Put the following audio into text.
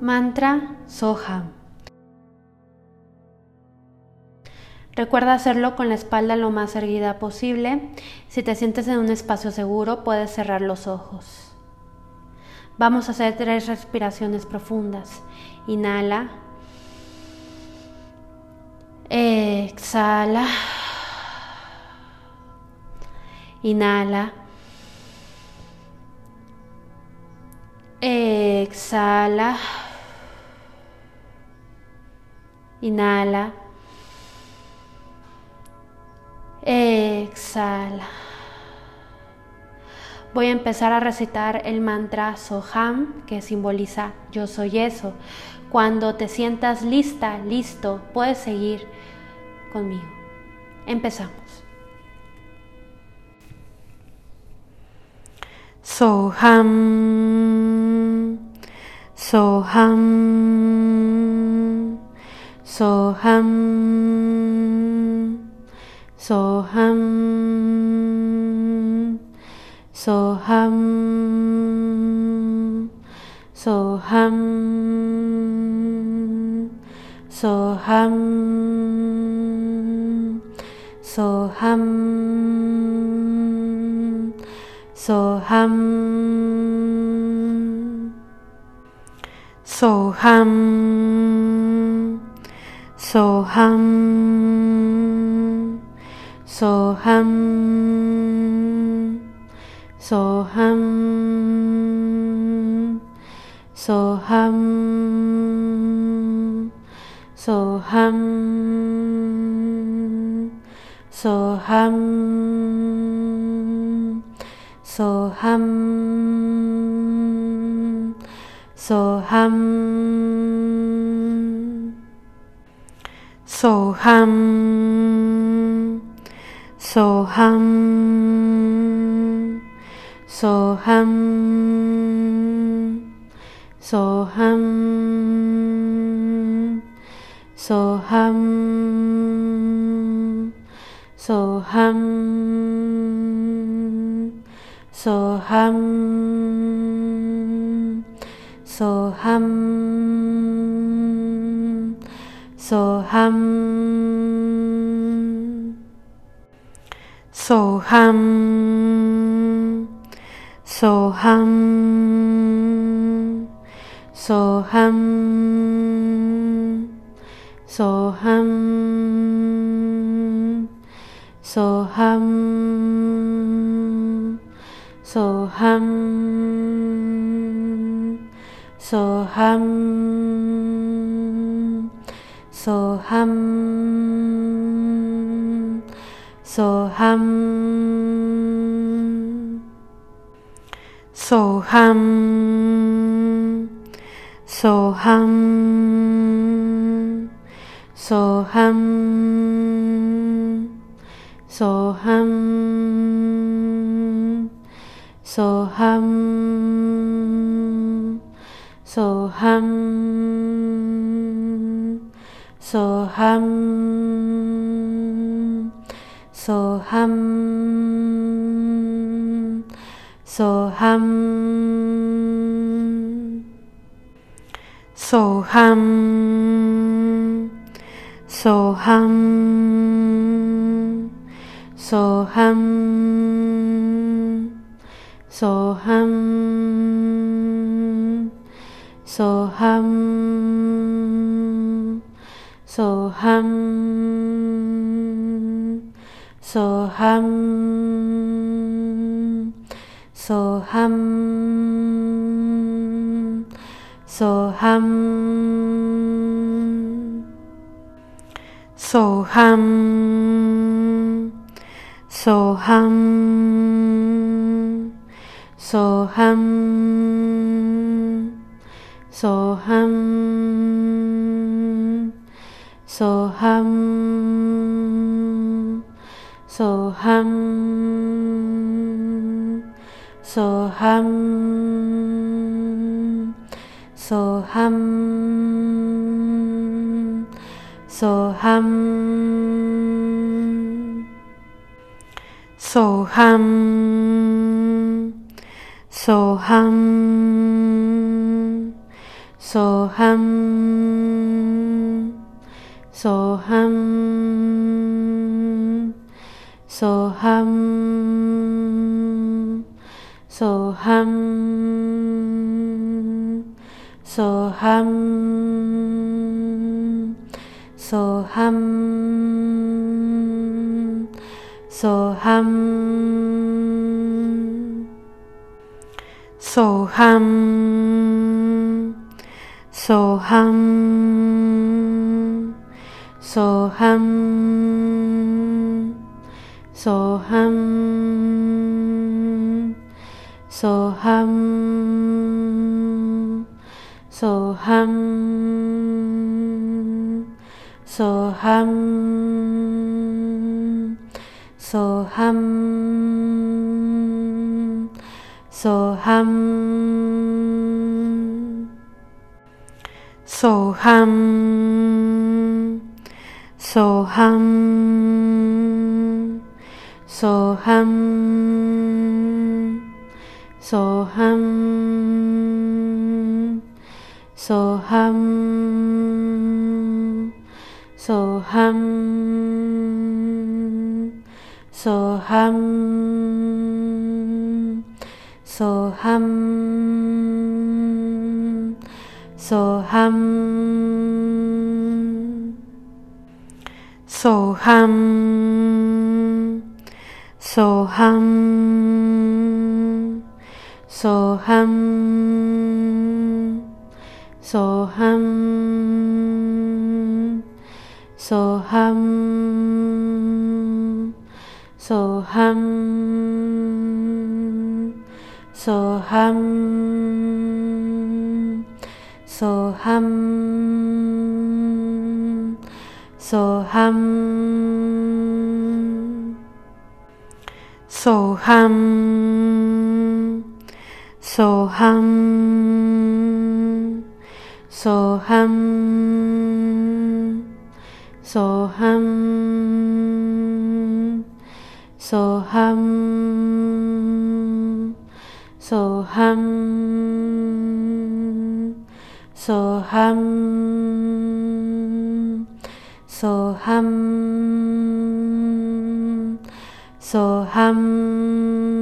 Mantra Soham. Recuerda hacerlo con la espalda lo más erguida posible. Si te sientes en un espacio seguro, puedes cerrar los ojos. Vamos a hacer tres respiraciones profundas. Inhala. Exhala. Inhala. Exhala. Inhala. Exhala. Voy a empezar a recitar el mantra Soham, que simboliza yo soy eso. Cuando te sientas lista, listo, puedes seguir conmigo. Empezamos. Soham, Soham, Soham. Soham Soham Soham Soham Soham Soham Soham Soham, Soham, Soham, Soham, Soham, Soham, Soham, Soham. Soham Soham Soham Soham Soham Soham Soham Soham Soham Soham Soham Soham Soham Soham Soham Soham Soham, Soham, Soham, Soham, Soham, Soham, Soham, Soham. Soham, Soham, Soham, Soham, Soham, Soham, Soham, Soham so hum so hum so hum so hum so hum so hum so hum so hum. Soham Soham Soham Soham Soham Soham Soham Soham Soham, Soham, Soham, Soham, Soham, Soham, Soham, Soham. Soham Soham Soham Soham Soham Soham Soham Soham Soham, Soham, Soham, Soham, Soham, Soham, Soham, Soham so hum so hum so hum so hum so hum so hum so hum so hum. Soham Soham Soham Soham Soham Soham Soham Soham so hum so hum.